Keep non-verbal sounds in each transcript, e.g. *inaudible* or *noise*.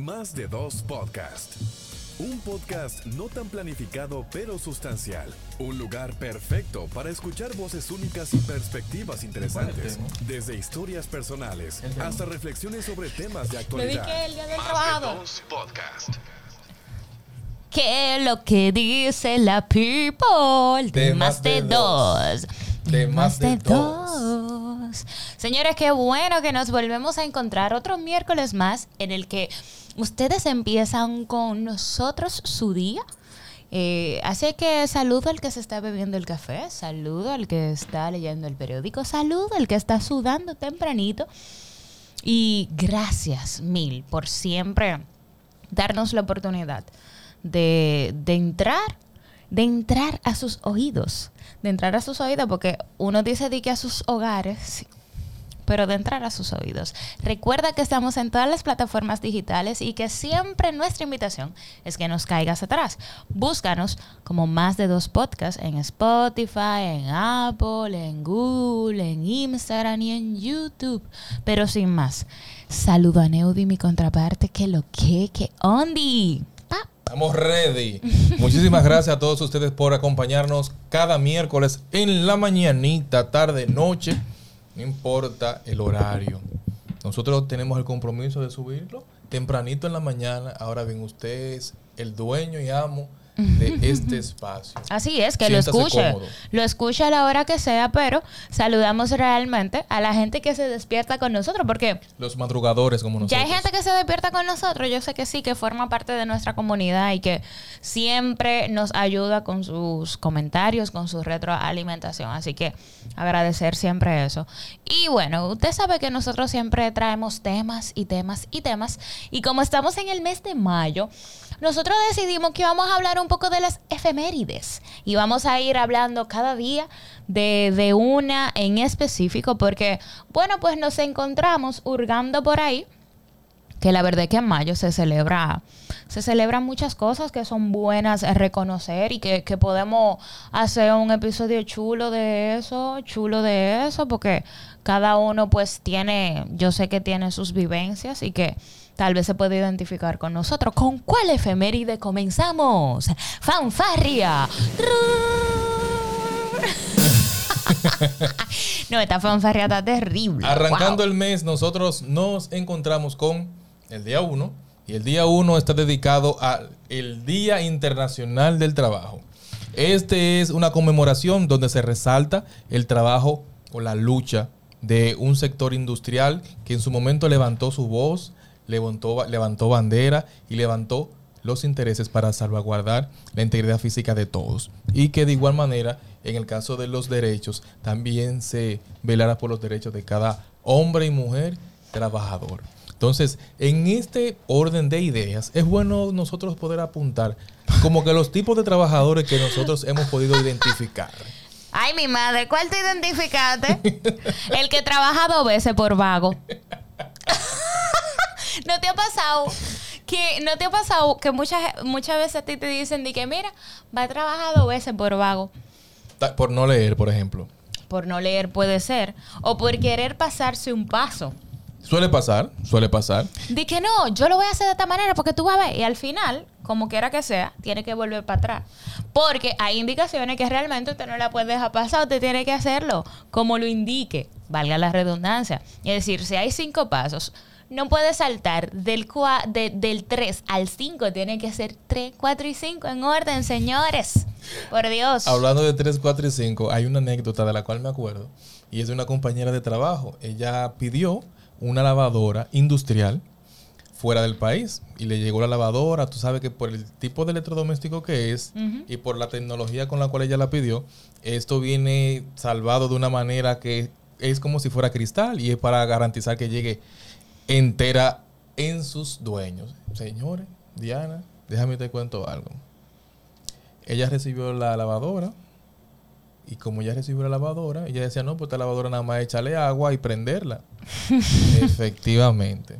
Más de dos podcast. Un podcast no tan planificado pero sustancial. Un lugar perfecto para escuchar voces únicas y perspectivas interesantes. Desde historias personales hasta reflexiones sobre temas de actualidad. que el día del Más de dos podcast. ¿Qué es lo que dice la people? De, De más de dos. De más de dos. Señores, qué bueno que nos volvemos a encontrar otro miércoles más en el que ustedes empiezan con nosotros su día. Eh, así que saludo al que se está bebiendo el café, saludo al que está leyendo el periódico, saludo al que está sudando tempranito. Y gracias mil por siempre darnos la oportunidad de, de entrar, de entrar a sus oídos, de entrar a sus oídos, porque uno dice de que a sus hogares, pero de entrar a sus oídos. Recuerda que estamos en todas las plataformas digitales y que siempre nuestra invitación es que nos caigas atrás. Búscanos como más de dos podcasts en Spotify, en Apple, en Google, en Instagram y en YouTube. Pero sin más, saludo a Neudi, mi contraparte, que lo que, que ondi. Estamos ready. Muchísimas gracias a todos ustedes por acompañarnos cada miércoles en la mañanita, tarde, noche. Importa el horario. Nosotros tenemos el compromiso de subirlo tempranito en la mañana. Ahora bien, usted es el dueño y amo de *laughs* este espacio. Así es, que lo escuche. cómodo. Lo escuche a la hora que sea, pero saludamos realmente a la gente que se despierta con nosotros, porque Los madrugadores como nosotros. ya hay gente que se despierta con nosotros, yo sé que sí, que forma parte de nuestra comunidad y que siempre nos ayuda con sus comentarios, con su retroalimentación. Así que agradecer siempre eso. Y bueno, usted sabe que nosotros siempre traemos temas y temas y temas. Y como estamos en el mes de mayo, nosotros decidimos que vamos a hablar un poco de las efemérides. Y vamos a ir hablando cada día de, de una en específico, porque, bueno, pues nos encontramos hurgando por ahí que la verdad es que en mayo se celebra se celebran muchas cosas que son buenas a reconocer y que, que podemos hacer un episodio chulo de eso, chulo de eso, porque cada uno pues tiene, yo sé que tiene sus vivencias y que tal vez se puede identificar con nosotros. ¿Con cuál efeméride comenzamos? ¡Fanfarria! *laughs* no, esta fanfarria está terrible. Arrancando Wow. el mes, nosotros nos encontramos con el día 1 y el día 1 está dedicado al el Día Internacional del Trabajo. Este es una conmemoración donde se resalta el trabajo o la lucha de un sector industrial que en su momento levantó su voz, levantó, levantó bandera y levantó los intereses para salvaguardar la integridad física de todos. Y que de igual manera, en el caso de los derechos, también se velara por los derechos de cada hombre y mujer trabajador. Entonces, en este orden de ideas, es bueno nosotros poder apuntar como que los tipos de trabajadores que nosotros hemos podido identificar. Ay, mi madre, ¿cuál te identificaste? El que trabaja dos veces por vago. *laughs* ¿No te ha pasado que no te ha pasado que muchas muchas veces a ti te dicen de que mira, va a trabajar dos veces por vago? Por no leer, por ejemplo. Por no leer puede ser o por querer pasarse un paso. Suele pasar, suele pasar. De que no, yo lo voy a hacer de esta manera porque tú vas a ver. Y al final, como quiera que sea, tiene que volver para atrás. Porque hay indicaciones que realmente usted no la puede dejar pasar, usted tiene que hacerlo como lo indique, valga la redundancia. Es decir, si hay cinco pasos, no puede saltar del, cua- de- del 3 al 5, tiene que ser 3, 4 y 5 en orden, señores. Por Dios. Hablando de 3, 4 y 5, hay una anécdota de la cual me acuerdo. Y es de una compañera de trabajo. Ella pidió una lavadora industrial fuera del país. Y le llegó la lavadora. Tú sabes que por el tipo de electrodoméstico que es y por la tecnología con la cual ella la pidió, esto viene salvado de una manera que es como si fuera cristal y es para garantizar que llegue entera en sus dueños. Señores, Diana, déjame te cuento algo. Ella recibió la lavadora y como ella recibió la lavadora, ella decía, no, pues esta lavadora nada más echarle agua y prenderla. *laughs* Efectivamente.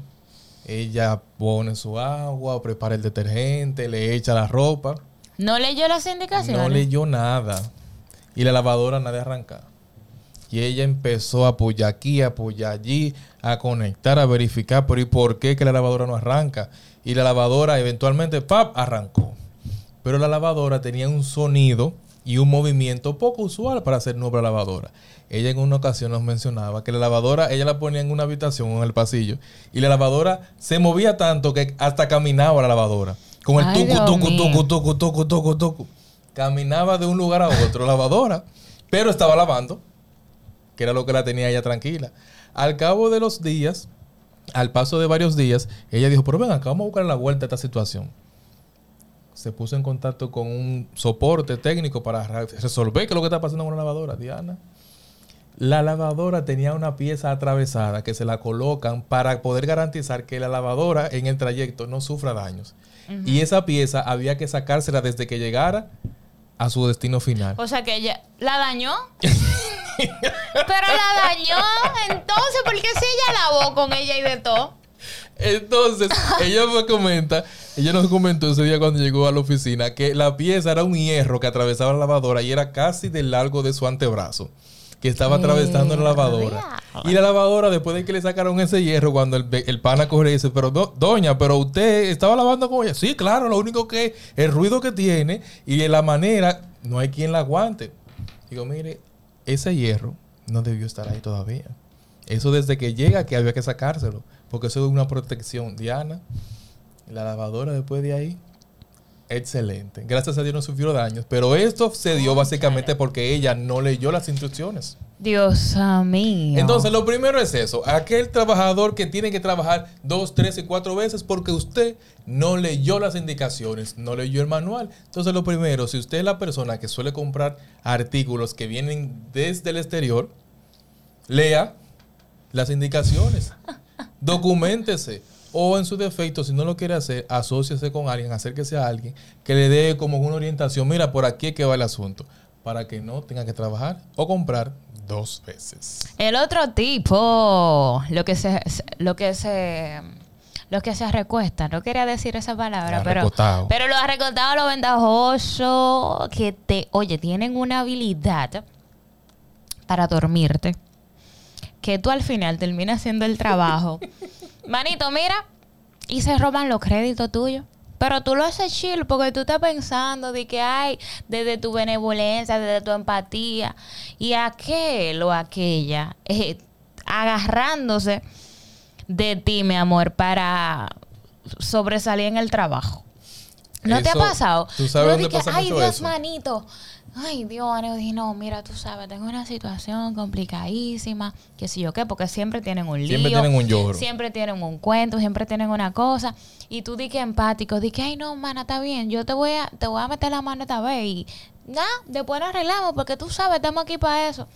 Ella pone su agua, prepara el detergente, le echa la ropa. ¿No leyó las indicaciones? No leyó nada. Y la lavadora nada de arrancar. Y ella empezó a apoyar aquí, a apoyar allí, a conectar, a verificar, pero ¿y por qué que la lavadora no arranca? y la lavadora eventualmente, ¡pap!, arrancó. Pero la lavadora tenía un sonido y un movimiento poco usual para ser nueva lavadora. Ella en una ocasión nos mencionaba que la lavadora, ella la ponía en una habitación en el pasillo y la lavadora se movía tanto que hasta caminaba la lavadora. Con el Ay, tucu, tucu, tucu, tucu, tucu, tucu, tucu. Caminaba de un lugar a otro lavadora, pero estaba lavando, que era lo que la tenía ella tranquila. Al cabo de los días, al paso de varios días, ella dijo, pero ven acá, vamos a buscar la vuelta a esta situación. Se puso en contacto con un soporte técnico para re- resolver qué es lo que está pasando con la lavadora, Diana. La lavadora tenía una pieza atravesada que se la colocan para poder garantizar que la lavadora en el trayecto no sufra daños. Y esa pieza había que sacársela desde que llegara a su destino final. O sea que ella la dañó. *laughs* Pero la dañó. Entonces, ¿por qué si ella lavó con ella y de todo? Entonces, *laughs* ella me comenta, ella nos comentó ese día cuando llegó a la oficina que la pieza era un hierro que atravesaba la lavadora y era casi del largo de su antebrazo, que estaba atravesando la lavadora. Y la lavadora, después de que le sacaron ese hierro, cuando el, el pana corre y dice, pero do- doña, pero usted estaba lavando con ella. Sí, claro, lo único que el ruido que tiene y de la manera, no hay quien la aguante. Digo, mire, ese hierro no debió estar ahí todavía. Eso desde que llega que había que sacárselo. Porque eso es una protección. Diana, la lavadora después de ahí, excelente. Gracias a Dios no sufrió daños. Pero esto se dio básicamente porque ella no leyó las instrucciones. Dios mío. Entonces, lo primero es eso. Aquel trabajador que tiene que trabajar dos, tres y cuatro veces porque usted no leyó las indicaciones, no leyó el manual. Entonces, lo primero, si usted es la persona que suele comprar artículos que vienen desde el exterior, lea las indicaciones. *laughs* Documentese. O en su defecto, si no lo quiere hacer, asóciese con alguien, acérquese a alguien que le dé como una orientación. Mira, por aquí es que va el asunto. Para que no tenga que trabajar o comprar dos veces. El otro tipo, lo que se, lo que se, lo que se recuesta, no quería decir esa palabra, pero, Arrecotado. pero los arrecotados, los ventajosos, que te, oye, tienen una habilidad para dormirte, que tú al final terminas haciendo el trabajo. *laughs* Manito, mira, y se roban los créditos tuyos. Pero tú lo haces chill porque tú estás pensando de que hay desde tu benevolencia, desde tu empatía y aquel o aquella eh, agarrándose de ti, mi amor, para sobresalir en el trabajo. ¿No te ha pasado? ¿tú sabes dónde que, pasa Ay, mucho Dios, eso? manito. Ay, Dios, Aneudi, no, mira, tú sabes, tengo una situación complicadísima, que si yo qué, porque siempre tienen un lío. Siempre tienen un lloro. Siempre tienen un cuento, siempre tienen una cosa. Y tú di que empático, di que, ay, no, mana, está bien, yo te voy a, te voy a meter la mano esta vez y nada, después nos arreglamos, porque tú sabes, estamos aquí para eso.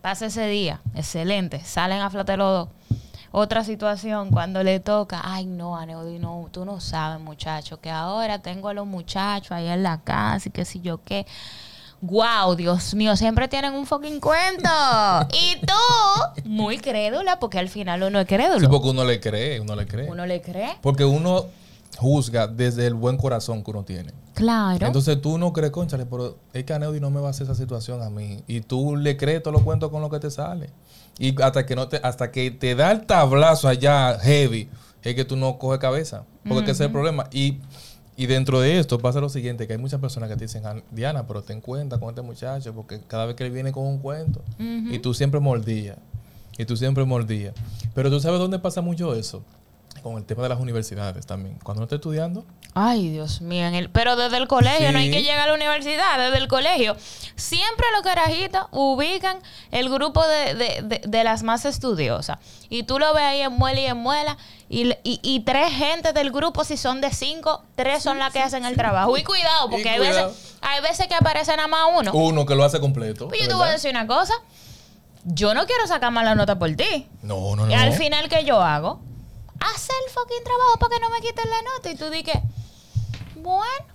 Pasa ese día, excelente, salen a flote los dos. Otra situación, cuando le toca, ay no, Aneudi, no, tú no sabes, muchacho, que ahora tengo a los muchachos ahí en la casa y que si yo qué. Wow, Dios mío, siempre tienen un fucking cuento. y tú, muy crédula, porque al final uno es crédulo. Sí, porque uno le cree, uno le cree. Uno le cree. Porque uno juzga desde el buen corazón que uno tiene. Claro. Entonces tú no crees, conchale, pero es que Aneudi no me va a hacer esa situación a mí. Y tú le crees todos los cuentos con lo que te sale. Y hasta que no te, hasta que te da el tablazo allá heavy, es que tú no coges cabeza. Porque es que ese es el problema. Y, y dentro de esto pasa lo siguiente, que hay muchas personas que te dicen, "Ah, Diana, pero ten cuenta con este muchacho, porque cada vez que él viene con un cuento, y tú siempre mordías. Y tú siempre mordías. Pero tú sabes dónde pasa mucho eso. Con el tema de las universidades también. Cuando uno está estudiando, Ay, Dios mío. en el- pero desde el colegio, no hay que llegar a la universidad, desde el colegio. Siempre los carajitos ubican el grupo de, de- de- de las más estudiosas. Y tú lo ves ahí en muela y en muela. Y, y- y tres gente del grupo, si son de cinco, tres son las que hacen el trabajo. Y cuidado, porque Y hay, cuidado. Veces, hay veces que aparece nada más uno. uno que lo hace completo. Pues yo ¿de te voy a decir una cosa. Yo no quiero sacar mala nota por ti. No, no, no. Y al final, ¿qué yo hago? Hacer el fucking trabajo para que no me quiten la nota. Y tú di que, bueno,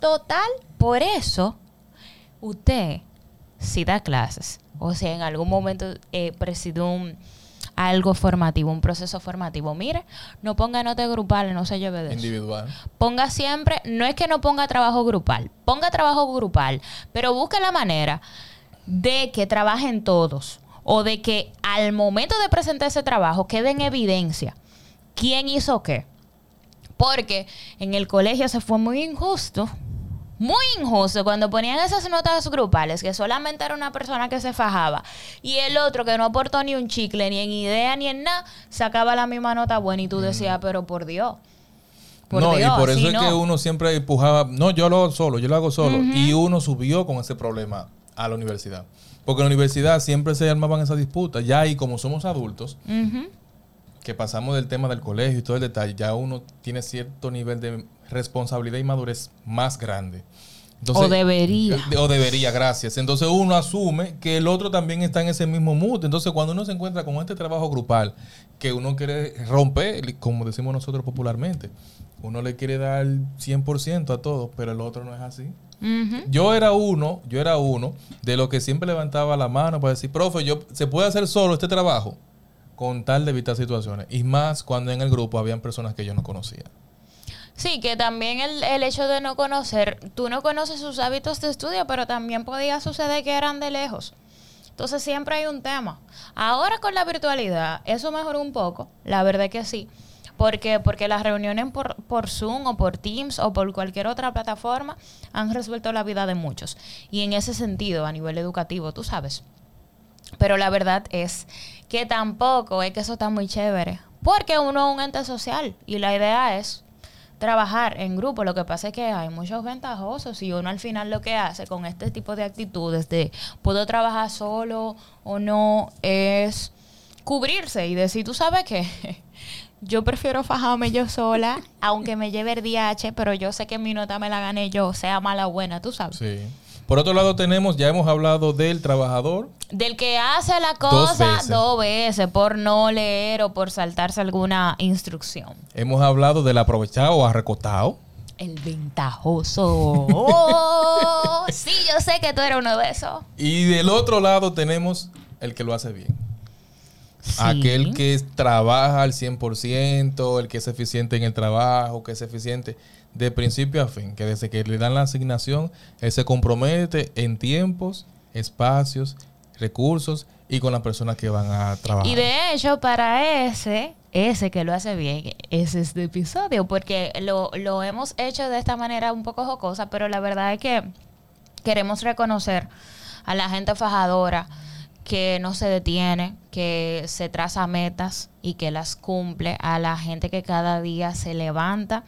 total. Por eso, usted, si da clases, o si en algún momento eh, presidió un, algo formativo, un proceso formativo, mire, no ponga notas grupales, no se lleve de eso Individual. ponga siempre, no es que no ponga trabajo grupal, ponga trabajo grupal, pero busque la manera de que trabajen todos o de que al momento de presentar ese trabajo quede en evidencia quién hizo qué. Porque en el colegio se fue muy injusto muy injusto cuando ponían esas notas grupales que solamente era una persona que se fajaba y el otro que no aportó ni un chicle, ni en idea, ni en nada, sacaba la misma nota buena y tú decías, pero por Dios. no, y por eso es que uno siempre empujaba, no, yo lo hago solo, yo lo hago solo. Y uno subió con ese problema a la universidad. Porque en la universidad siempre se armaban esas disputas. Ya y como somos adultos, que pasamos del tema del colegio y todo el detalle, ya uno tiene cierto nivel de responsabilidad y madurez más grande. o debería. Eh, o debería, gracias. Entonces uno asume que el otro también está en ese mismo mood. Entonces cuando uno se encuentra con este trabajo grupal que uno quiere romper, como decimos nosotros popularmente, uno le quiere dar 100% a todo, pero el otro no es así. Yo era uno, yo era uno de los que siempre levantaba la mano para decir, profe, yo, ¿se puede hacer solo este trabajo? Con tal de evitar situaciones. Y más cuando en el grupo habían personas que yo no conocía. Sí, que también el, el, hecho de no conocer, tú no conoces sus hábitos de estudio, pero también podía suceder que eran de lejos. Entonces siempre hay un tema. Ahora con la virtualidad, eso mejoró un poco, la verdad que sí. Porque, porque las reuniones por, por Zoom o por Teams o por cualquier otra plataforma han resuelto la vida de muchos. Y en ese sentido, a nivel educativo, tú sabes. Pero la verdad es que tampoco es que eso está muy chévere. Porque uno es un ente social y la idea es trabajar en grupo. Lo que pasa es que hay muchos ventajosos y uno al final lo que hace con este tipo de actitudes de puedo trabajar solo o no es cubrirse y decir, tú sabes que *laughs* yo prefiero fajarme yo sola, *laughs* aunque me lleve el DH, pero yo sé que mi nota me la gané yo, sea mala o buena, tú sabes. Sí. Por otro lado tenemos, ya hemos hablado del trabajador. Del que hace la cosa dos veces. por no leer o por saltarse alguna instrucción. Hemos hablado del aprovechado o arrecotado. El ventajoso. Oh, *laughs* sí, yo sé que tú eres uno de esos. Y del otro lado tenemos el que lo hace bien. Aquel que trabaja al 100%, el que es eficiente en el trabajo, que es eficiente de principio a fin, que desde que le dan la asignación, él se compromete en tiempos, espacios, recursos y con las personas que van a trabajar. Y de hecho, para ese, ese que lo hace bien, es este episodio, porque lo, lo hemos hecho de esta manera un poco jocosa, pero la verdad es que queremos reconocer a la gente fajadora que no se detiene, que se traza metas y que las cumple, a la gente que cada día se levanta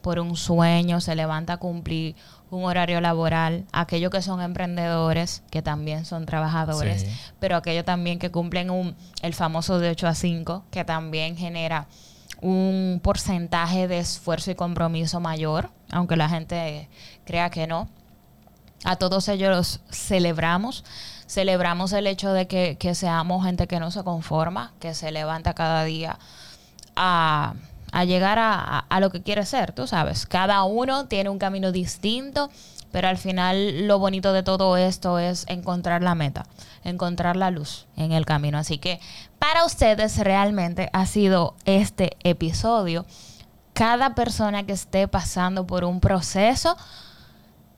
por un sueño, se levanta a cumplir un horario laboral, aquellos que son emprendedores, que también son trabajadores, pero aquellos también que cumplen un, el famoso de 8 a 5, que también genera un porcentaje de esfuerzo y compromiso mayor, aunque la gente crea que no. A todos ellos celebramos, celebramos el hecho de que, que seamos gente que no se conforma, que se levanta cada día a a llegar a, lo que quiere ser, tú sabes. Cada uno tiene un camino distinto, pero al final lo bonito de todo esto es encontrar la meta, encontrar la luz en el camino. Así que para ustedes realmente ha sido este episodio. Cada persona que esté pasando por un proceso,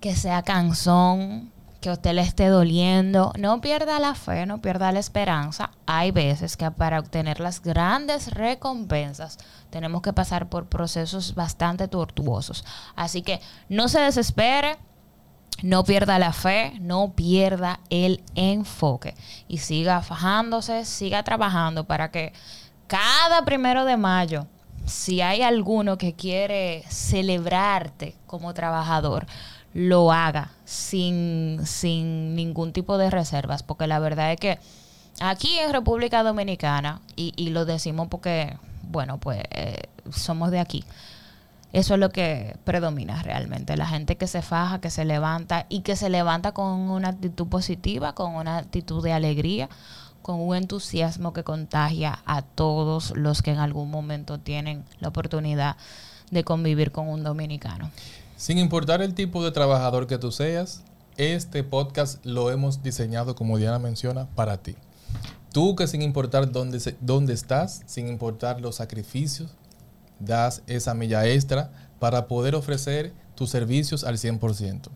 que sea cansón, que usted le esté doliendo, no pierda la fe, no pierda la esperanza. Hay veces que para obtener las grandes recompensas tenemos que pasar por procesos bastante tortuosos. Así que no se desespere, no pierda la fe, no pierda el enfoque y siga fajándose, siga trabajando para que cada primero de mayo, si hay alguno que quiere celebrarte como trabajador, lo haga sin, sin ningún tipo de reservas, porque la verdad es que aquí en República Dominicana, y, y lo decimos porque, bueno, pues eh, somos de aquí, eso es lo que predomina realmente, la gente que se faja, que se levanta y que se levanta con una actitud positiva, con una actitud de alegría, con un entusiasmo que contagia a todos los que en algún momento tienen la oportunidad de convivir con un dominicano. Sin importar el tipo de trabajador que tú seas, este podcast lo hemos diseñado, como Diana menciona, para ti. Tú que sin importar dónde, dónde estás, sin importar los sacrificios, das esa milla extra para poder ofrecer tus servicios al 100%.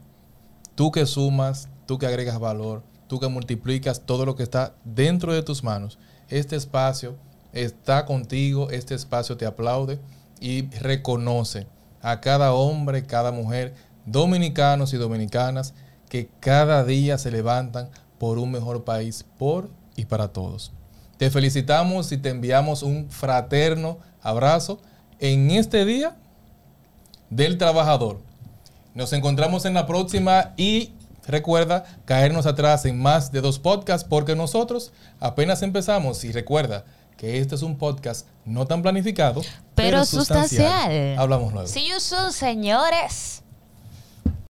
Tú que sumas, tú que agregas valor, tú que multiplicas todo lo que está dentro de tus manos. Este espacio está contigo, este espacio te aplaude y reconoce a cada hombre, cada mujer, dominicanos y dominicanas que cada día se levantan por un mejor país por y para todos. Te felicitamos y te enviamos un fraterno abrazo en este día del trabajador. Nos encontramos en la próxima y recuerda caernos atrás en más de dos podcasts porque nosotros apenas empezamos y recuerda que este es un podcast no tan planificado, pero, sustancial. Hablamos luego. See you soon, señores.